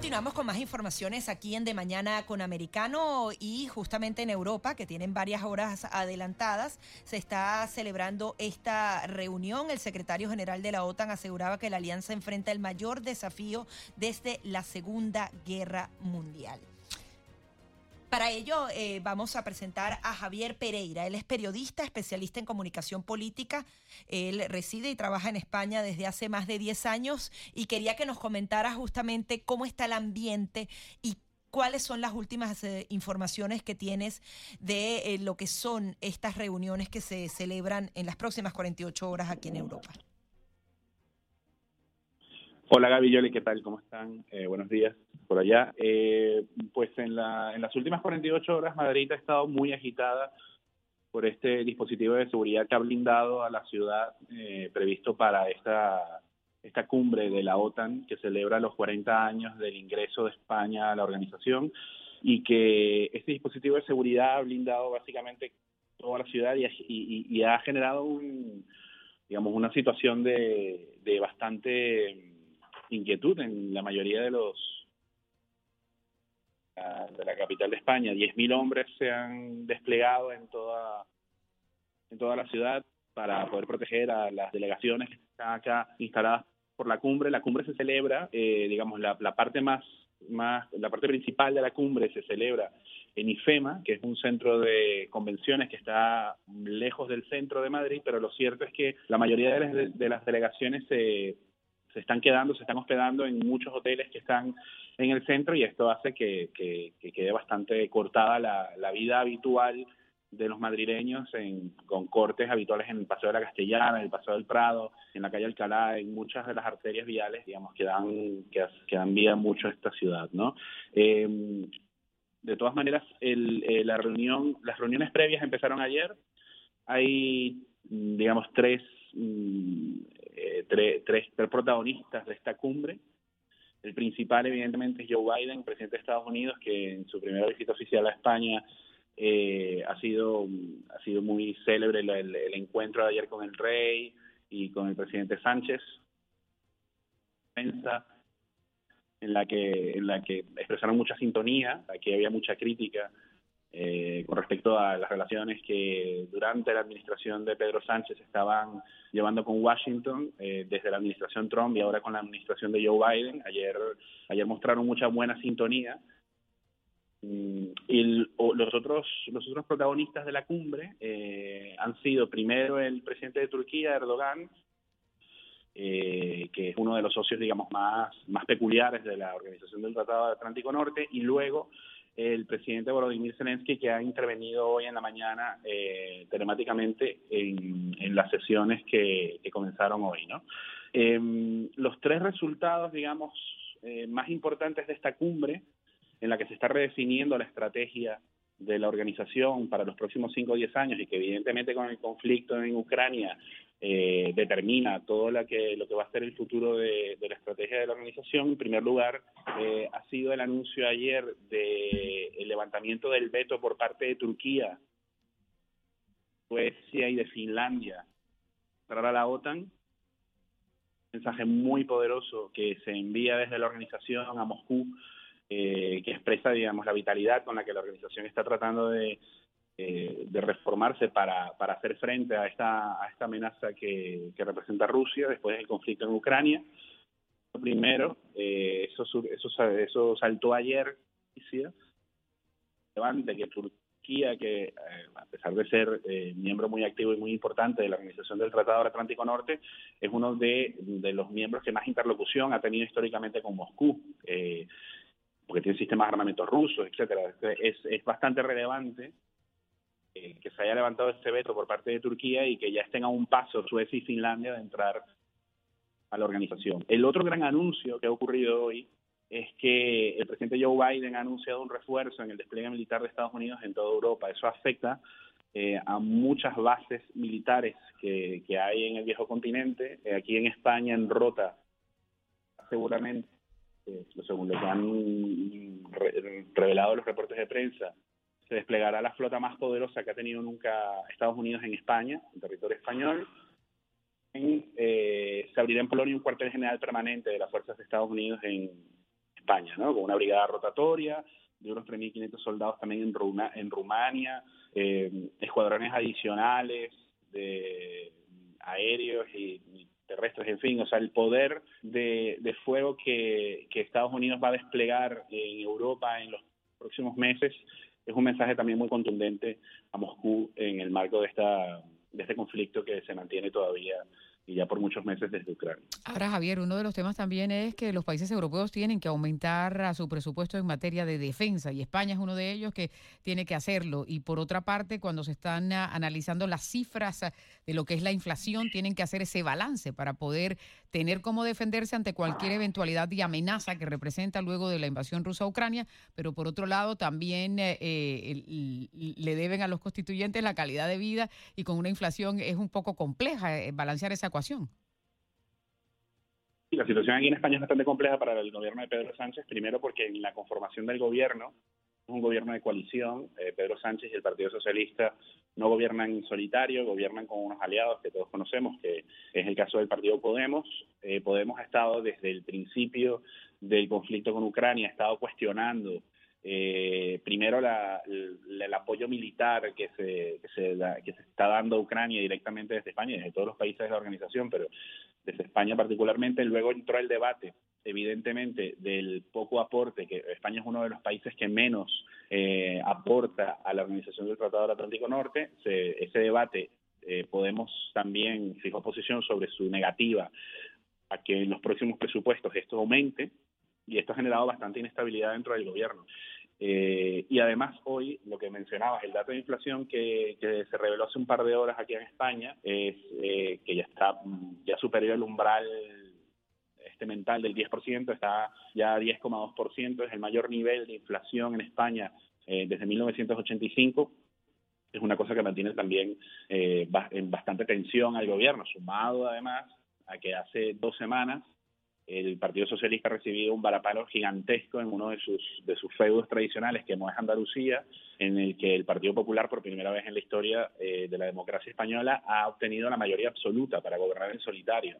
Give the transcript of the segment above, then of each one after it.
Continuamos con más informaciones aquí en De Mañana con Americano y justamente en Europa, que tienen varias horas adelantadas, se está celebrando esta reunión. El secretario general de la OTAN aseguraba que la alianza enfrenta el mayor desafío desde la Segunda Guerra Mundial. Para ello eh, vamos a presentar a Javier Pereira. Él es periodista, especialista en comunicación política. Él reside y trabaja en España desde hace más de 10 años y quería que nos comentara justamente cómo está el ambiente y cuáles son las últimas eh, informaciones que tienes de eh, lo que son estas reuniones que se celebran en las próximas 48 horas aquí en Europa. Hola Gaby Yoli, ¿qué tal? ¿Cómo están? Eh, buenos días por allá. Eh, pues en, la, en las últimas 48 horas Madrid ha estado muy agitada por este dispositivo de seguridad que ha blindado a la ciudad eh, previsto para esta, esta cumbre de la OTAN que celebra los 40 años del ingreso de España a la organización y que este dispositivo de seguridad ha blindado básicamente toda la ciudad y, y, y ha generado un, digamos, una situación de, de bastante inquietud en la mayoría de los de la capital de España. 10.000 hombres se han desplegado en toda en toda la ciudad para poder proteger a las delegaciones que están acá instaladas por la cumbre. La cumbre se celebra, eh, digamos, la, la parte más más la parte principal de la cumbre se celebra en IFEMA, que es un centro de convenciones que está lejos del centro de Madrid, pero lo cierto es que la mayoría de las, de las delegaciones se se están quedando, se están hospedando en muchos hoteles que están en el centro y esto hace que, que, quede bastante cortada la, la, vida habitual de los madrileños en, con cortes habituales en el Paseo de la Castellana, en el Paseo del Prado, en la calle Alcalá, en muchas de las arterias viales, digamos, que dan, que, dan vida mucho a esta ciudad, ¿no? Eh, de todas maneras, el, eh, la reunión, las reuniones previas empezaron ayer. Hay, digamos, tres mm, eh, tres, tres, protagonistas de esta cumbre. El principal, evidentemente, es Joe Biden, presidente de Estados Unidos, que en su primera visita oficial a España eh, ha sido ha sido muy célebre el, el, encuentro de ayer con el rey y con el presidente Sánchez en la que en la que expresaron mucha sintonía aquí había mucha crítica eh, con respecto a las relaciones que durante la administración de Pedro Sánchez estaban llevando con Washington, eh, desde la administración Trump y ahora con la administración de Joe Biden. Ayer, ayer mostraron mucha buena sintonía. Mm, y los otros los otros protagonistas de la cumbre eh, han sido primero el presidente de Turquía, Erdogan, eh, que es uno de los socios, digamos, más, más peculiares de la Organización del Tratado Atlántico Norte, y luego el presidente Volodymyr Zelensky, que ha intervenido hoy en la mañana eh, telemáticamente en, en, las sesiones que, que comenzaron hoy. ¿no? Eh, los tres resultados, digamos, eh, más importantes de esta cumbre, en la que se está redefiniendo la estrategia de la organización para los próximos 5 o 10 años y que evidentemente con el conflicto en Ucrania eh, determina todo lo que, lo que va a ser el futuro de, de la estrategia de la organización. En primer lugar, eh, ha sido el anuncio ayer del de levantamiento del veto por parte de Turquía, Suecia y de Finlandia para la OTAN. Un mensaje muy poderoso que se envía desde la organización a Moscú, eh, que expresa, digamos, la vitalidad con la que la organización está tratando de eh, de reformarse para, para hacer frente a esta, a esta amenaza que, que representa Rusia después del conflicto en Ucrania. Primero, eh, eso, eso, eso saltó ayer, de que Turquía, que eh, a pesar de ser eh, miembro muy activo y muy importante de la Organización del Tratado del Atlántico Norte, es uno de, de los miembros que más interlocución ha tenido históricamente con Moscú. Eh, porque tiene sistemas de armamento rusos, etcétera. Es, es bastante relevante eh, que se haya levantado este veto por parte de Turquía y que ya estén a un paso Suecia y Finlandia de entrar a la organización. El otro gran anuncio que ha ocurrido hoy es que el presidente Joe Biden ha anunciado un refuerzo en el despliegue militar de Estados Unidos en toda Europa. Eso afecta eh, a muchas bases militares que, que, hay en el viejo continente. Eh, aquí en España, en Rota, seguramente, eh, según lo que han revelado los reportes de prensa, se desplegará la flota más poderosa que ha tenido nunca Estados Unidos en España, en territorio español. Eh, se abrirá en Polonia un cuartel general permanente de las fuerzas de Estados Unidos en España, ¿no? con una brigada rotatoria de unos 3.500 soldados también en, en Rumania, eh, escuadrones adicionales de aéreos y, terrestres, en fin, o sea, el poder de, de fuego que, que Estados Unidos va a desplegar en Europa en los próximos meses es un mensaje también muy contundente a Moscú en el marco de esta de este conflicto que se mantiene todavía y ya por muchos meses desde Ucrania. Ahora, Javier, uno de los temas también es que los países europeos tienen que aumentar su presupuesto en materia de defensa y España es uno de ellos que tiene que hacerlo. Y por otra parte, cuando se están ah, analizando las cifras ah, de lo que es la inflación, tienen que hacer ese balance para poder tener cómo defenderse ante cualquier eventualidad y amenaza que representa luego de la invasión rusa a Ucrania, pero por otro lado también eh, eh, le deben a los constituyentes la calidad de vida y con una inflación es un poco compleja eh, balancear esa ecuación la situación aquí en España es bastante compleja para el gobierno de Pedro Sánchez, primero porque en la conformación del gobierno es un gobierno de coalición, eh, Pedro Sánchez y el Partido Socialista no gobiernan en solitario, gobiernan con unos aliados que todos conocemos, que es el caso del Partido Podemos. Eh, Podemos ha estado desde el principio del conflicto con Ucrania, ha estado cuestionando eh, primero el, apoyo militar que se, que se, que, se está dando a Ucrania directamente desde España desde todos los países de la organización, pero desde España particularmente. Luego entró el debate, evidentemente, del poco aporte, que España es uno de los países que menos eh, aporta a la Organización del Tratado del Atlántico Norte. ese debate eh, Podemos también fijó posición sobre su negativa a que en los próximos presupuestos esto aumente y esto ha generado bastante inestabilidad dentro del gobierno. Eh, y además hoy, lo que mencionabas, el dato de inflación que, se reveló hace un par de horas aquí en España, es eh, que ya está ya superior el umbral este mental del 10%, está ya a 10,2%, es el mayor nivel de inflación en España eh, desde 1985 es una cosa que mantiene también en bastante tensión al gobierno, sumado además a que hace dos semanas el Partido Socialista ha recibido un varapalo gigantesco en uno de sus, de sus feudos tradicionales, que no es Andalucía, en el que el Partido Popular, por primera vez en la historia eh, de la democracia española, ha obtenido la mayoría absoluta para gobernar en solitario.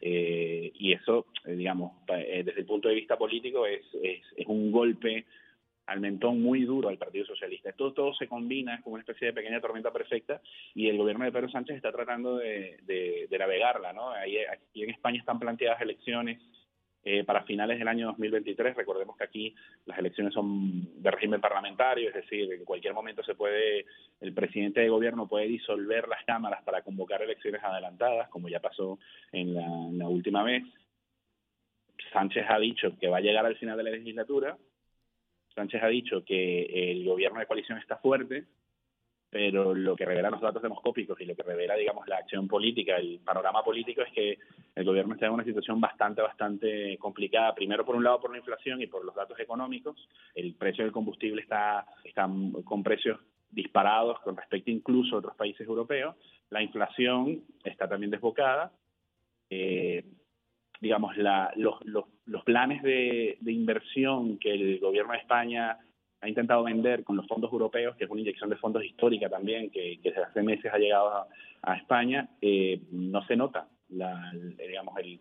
Eh, y eso, eh, digamos, desde el punto de vista político, es, es, es un golpe al mentón muy duro al Partido Socialista. Esto todo se combina como una especie de pequeña tormenta perfecta y el gobierno de Pedro Sánchez está tratando de, navegarla. ¿no? Aquí en España están planteadas elecciones eh, para finales del año 2023. Recordemos que aquí las elecciones son de régimen parlamentario, es decir, en cualquier momento se puede, el presidente de gobierno puede disolver las cámaras para convocar elecciones adelantadas, como ya pasó en la última vez. Sánchez ha dicho que va a llegar al final de la legislatura, Sánchez ha dicho que el gobierno de coalición está fuerte, pero lo que revelan los datos demoscópicos y lo que revela, digamos, la acción política, el panorama político es que el gobierno está en una situación bastante, bastante complicada. Primero, por un lado, por la inflación y por los datos económicos. El precio del combustible está, está con precios disparados con respecto incluso a otros países europeos. La inflación está también desbocada. Eh, digamos, la, los, los, los, planes de, inversión que el gobierno de España ha intentado vender con los fondos europeos, que es una inyección de fondos histórica también, que, desde hace meses ha llegado a, España, eh, no se nota, la, digamos, el,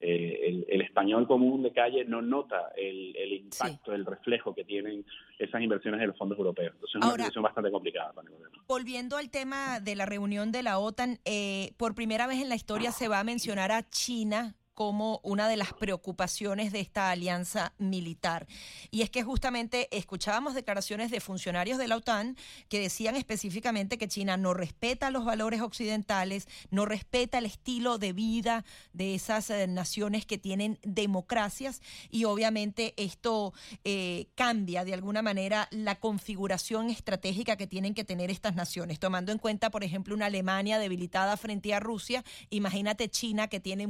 eh, el, español común de calle no nota el, el impacto, el reflejo que tienen esas inversiones en los fondos europeos. Entonces es una situación bastante complicada para el gobierno. Volviendo al tema de la reunión de la OTAN, eh, por primera vez en la historia se va a mencionar a China como una de las preocupaciones de esta alianza militar. Y es que justamente escuchábamos declaraciones de funcionarios de la OTAN que decían específicamente que China no respeta los valores occidentales, no respeta el estilo de vida de esas eh, naciones que tienen democracias y obviamente esto eh, cambia de alguna manera la configuración estratégica que tienen que tener estas naciones, tomando en cuenta, por ejemplo, una Alemania debilitada frente a Rusia, imagínate China que tiene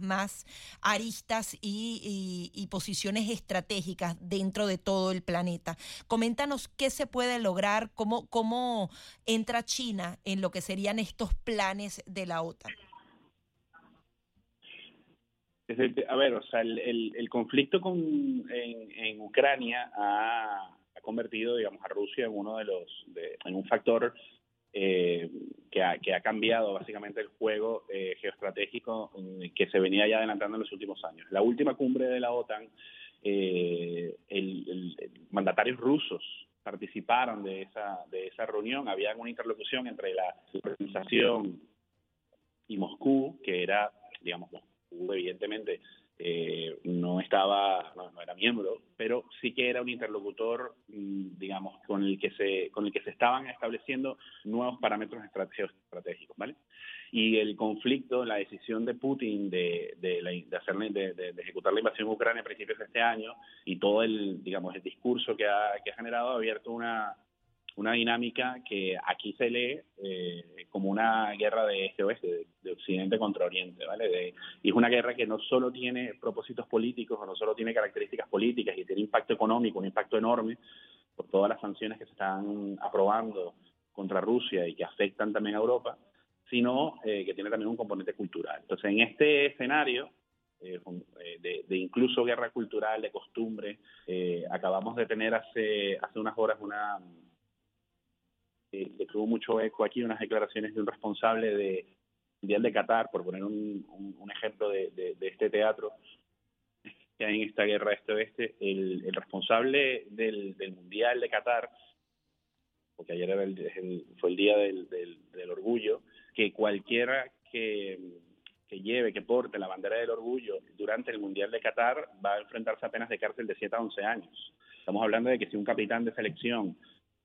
más aristas y, posiciones estratégicas dentro de todo el planeta. Coméntanos qué se puede lograr, cómo, cómo entra China en lo que serían estos planes de la OTAN. a ver, o sea, el, conflicto con, en, Ucrania ha, convertido, digamos, a Rusia en uno de los, en un factor eh, que, ha, que ha cambiado básicamente el juego eh, geoestratégico mm, que se venía ya adelantando en los últimos años. La última cumbre de la OTAN, eh, el, mandatarios rusos participaron de esa, de esa reunión, había una interlocución entre la organización y Moscú, que era, digamos, Moscú evidentemente eh, no estaba, no, era miembro, pero sí que era un interlocutor, mm, digamos, con el que se, con el que se estaban estableciendo nuevos parámetros estratégicos, ¿vale? Y el conflicto, la decisión de Putin de, de, de, de, ejecutar la invasión Ucrania a principios de este año y todo el, digamos, el discurso que ha, que ha generado ha abierto una, una dinámica que aquí se lee eh, como una guerra de este-oeste, de, Occidente contra Oriente, ¿vale? y es una guerra que no solo tiene propósitos políticos o no solo tiene características políticas y tiene impacto económico, un impacto enorme por todas las sanciones que se están aprobando contra Rusia y que afectan también a Europa, sino eh, que tiene también un componente cultural. Entonces, en este escenario, eh, de, de, incluso guerra cultural, de costumbre. acabamos de tener hace, hace unas horas una, que tuvo mucho eco aquí unas declaraciones de un responsable de Mundial de Qatar, por poner un, ejemplo de, este teatro que hay en esta guerra este-oeste, el, responsable del, Mundial de Qatar, porque ayer fue el día del, orgullo, que cualquiera que, que lleve, que porte la bandera del orgullo durante el Mundial de Qatar va a enfrentarse a penas de cárcel de 7 a 11 años. Estamos hablando de que si un capitán de selección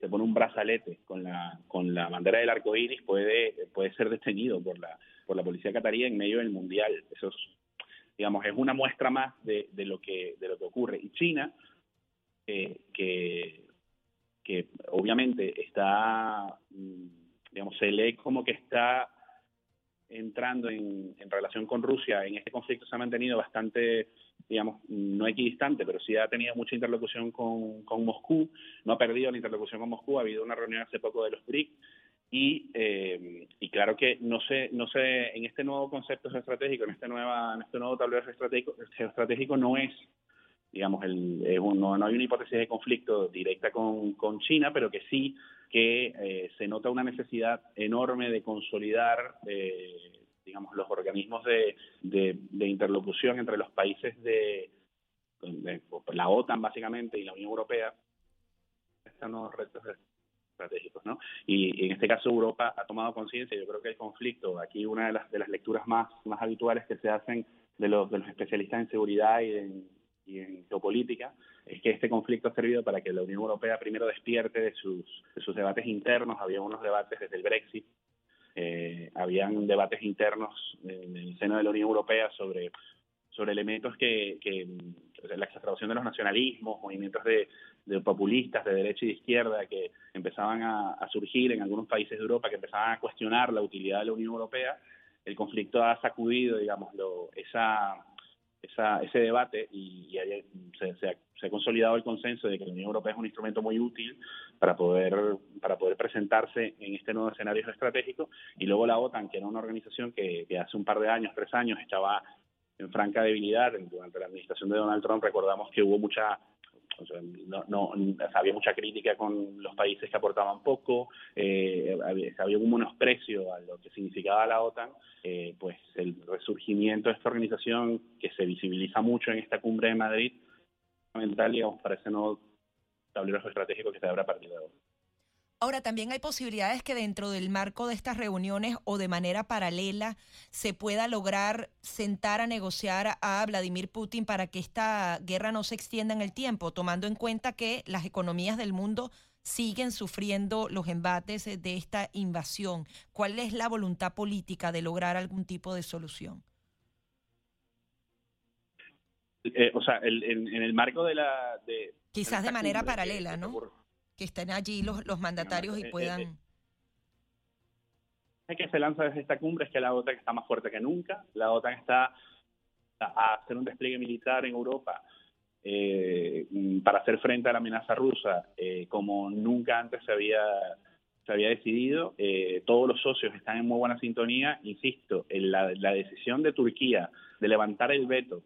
se pone un brazalete con la, con la bandera del arco iris, puede, puede ser detenido por la, por la policía catarí en medio del mundial. Eso es, digamos, es una muestra más de, de lo, que, de lo que ocurre. Y China, eh, que, que obviamente está, mm, digamos, se lee como que está entrando en, en relación con Rusia en este conflicto se ha mantenido bastante digamos, no equidistante, pero sí ha tenido mucha interlocución con, con Moscú, no ha perdido la interlocución con Moscú, ha habido una reunión hace poco de los BRIC, y, eh, y claro que no sé, no sé, en este nuevo concepto estratégico, en este nueva, en este nuevo tablero estratégico, geoestratégico no es, digamos, el, no, no, hay una hipótesis de conflicto directa con, con China, pero que sí que eh, se nota una necesidad enorme de consolidar eh, digamos, los organismos de, de, interlocución entre los países de, la OTAN básicamente y la Unión Europea, están los retos estratégicos, ¿no? Y, en este caso Europa ha tomado conciencia, yo creo que el conflicto, aquí una de las, de las lecturas más, más habituales que se hacen de los, de los especialistas en seguridad y en, y en geopolítica, es que este conflicto ha servido para que la Unión Europea primero despierte de sus, de sus debates internos, había unos debates desde el Brexit, eh, habían debates internos en el seno de la Unión Europea sobre, sobre elementos que, la exageración de los nacionalismos, movimientos de, populistas de derecha y de izquierda que empezaban a, surgir en algunos países de Europa, que empezaban a cuestionar la utilidad de la Unión Europea, el conflicto ha sacudido, digamos, esa, ese debate y, se, ha, consolidado el consenso de que la Unión Europea es un instrumento muy útil para poder, para poder presentarse en este nuevo escenario estratégico. Y luego la OTAN, que era una organización que, hace un par de años, tres años, estaba en franca debilidad. Durante la administración de Donald Trump recordamos que hubo mucha no, había mucha crítica con los países que aportaban poco, eh, había, un menosprecio a lo que significaba la OTAN, eh, pues el resurgimiento de esta organización que se visibiliza mucho en esta cumbre de Madrid, fundamental, digamos, para ese nuevo tablero estratégico que se abre a partir de ahora. Ahora, también hay posibilidades que dentro del marco de estas reuniones o de manera paralela se pueda lograr sentar a negociar a Vladimir Putin para que esta guerra no se extienda en el tiempo, tomando en cuenta que las economías del mundo siguen sufriendo los embates de esta invasión. ¿Cuál es la voluntad política de lograr algún tipo de solución? Eh, o sea, en el marco de la... Quizás de manera paralela, ¿no? Que estén allí los, los mandatarios y eh, eh, puedan... Eh, que se lanza desde esta cumbre es que la OTAN está más fuerte que nunca. La OTAN está a hacer un despliegue militar en Europa para hacer frente a la amenaza rusa como nunca antes se había se había decidido, eh, todos los socios están en muy buena sintonía, insisto, en la, decisión de Turquía de levantar el veto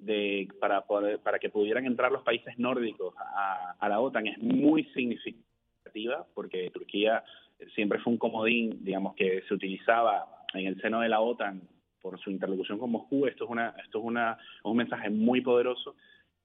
de, para, para que pudieran entrar los países nórdicos a, a la OTAN es muy significativa porque Turquía siempre fue un comodín, digamos, que se utilizaba en el seno de la OTAN por su interlocución con Moscú. Esto es, una, esto es una, un mensaje muy poderoso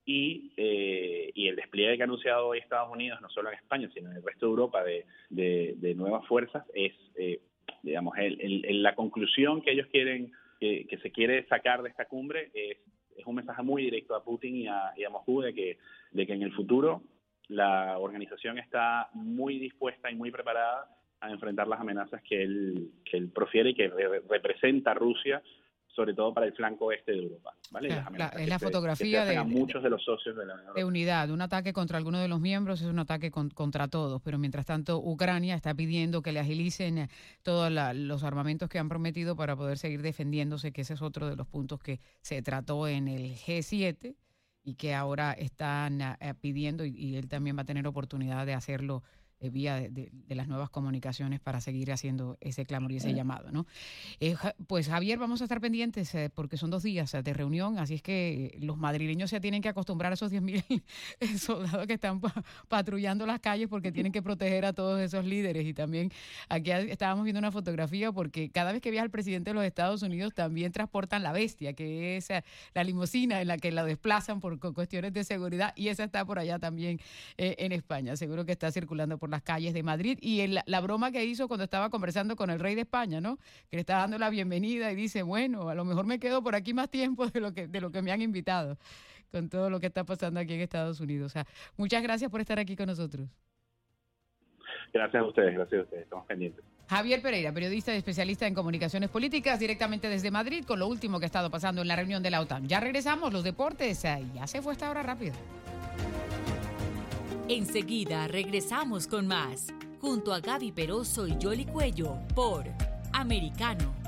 y, eh, y el despliegue que ha anunciado hoy Estados Unidos, no solo en España, sino en el resto de Europa, de, de, nuevas fuerzas, es, eh, digamos, el, la conclusión que ellos quieren, que, se quiere sacar de esta cumbre es, es un mensaje muy directo a Putin y a, a Moscú de que, de que en el futuro la organización está muy dispuesta y muy preparada a enfrentar las amenazas que él, que él profiere y que representa Rusia sobre todo para el flanco este de Europa. es la fotografía de, muchos de los socios de la de unidad. Un ataque contra alguno de los miembros es un ataque contra todos, pero mientras tanto Ucrania está pidiendo que le agilicen eh, todos los armamentos que han prometido para poder seguir defendiéndose, que ese es otro de los puntos que se trató en el G7 y que ahora están eh, pidiendo y él también va a tener oportunidad de hacerlo eh, vía de, las nuevas comunicaciones para seguir haciendo ese clamor y ese llamado. ¿no? Eh, pues Javier, vamos a estar pendientes eh, porque son dos días de reunión, así es que los madrileños se tienen que acostumbrar a esos 10.000 soldados que están patrullando las calles porque tienen que proteger a todos esos líderes. Y también aquí estábamos viendo una fotografía porque cada vez que viaja el presidente de los Estados Unidos también transportan la bestia, que es la limusina en la que la desplazan por cuestiones de seguridad y esa está por allá también en España. Seguro que está circulando por por las calles de Madrid. Y la broma que hizo cuando estaba conversando con el rey de España, ¿no? Que le está dando la bienvenida y dice, bueno, a lo mejor me quedo por aquí más tiempo de lo que, de lo que me han invitado con todo lo que está pasando aquí en Estados Unidos. O sea, muchas gracias por estar aquí con nosotros. Gracias a ustedes, gracias a ustedes, estamos pendientes. Javier Pereira, periodista y especialista en comunicaciones políticas, directamente desde Madrid, con lo último que ha estado pasando en la reunión de la OTAN. Ya regresamos, los deportes, ya se fue esta hora rápido. Enseguida regresamos con más, junto a Gaby Peroso y Jolly Cuello, por Americano.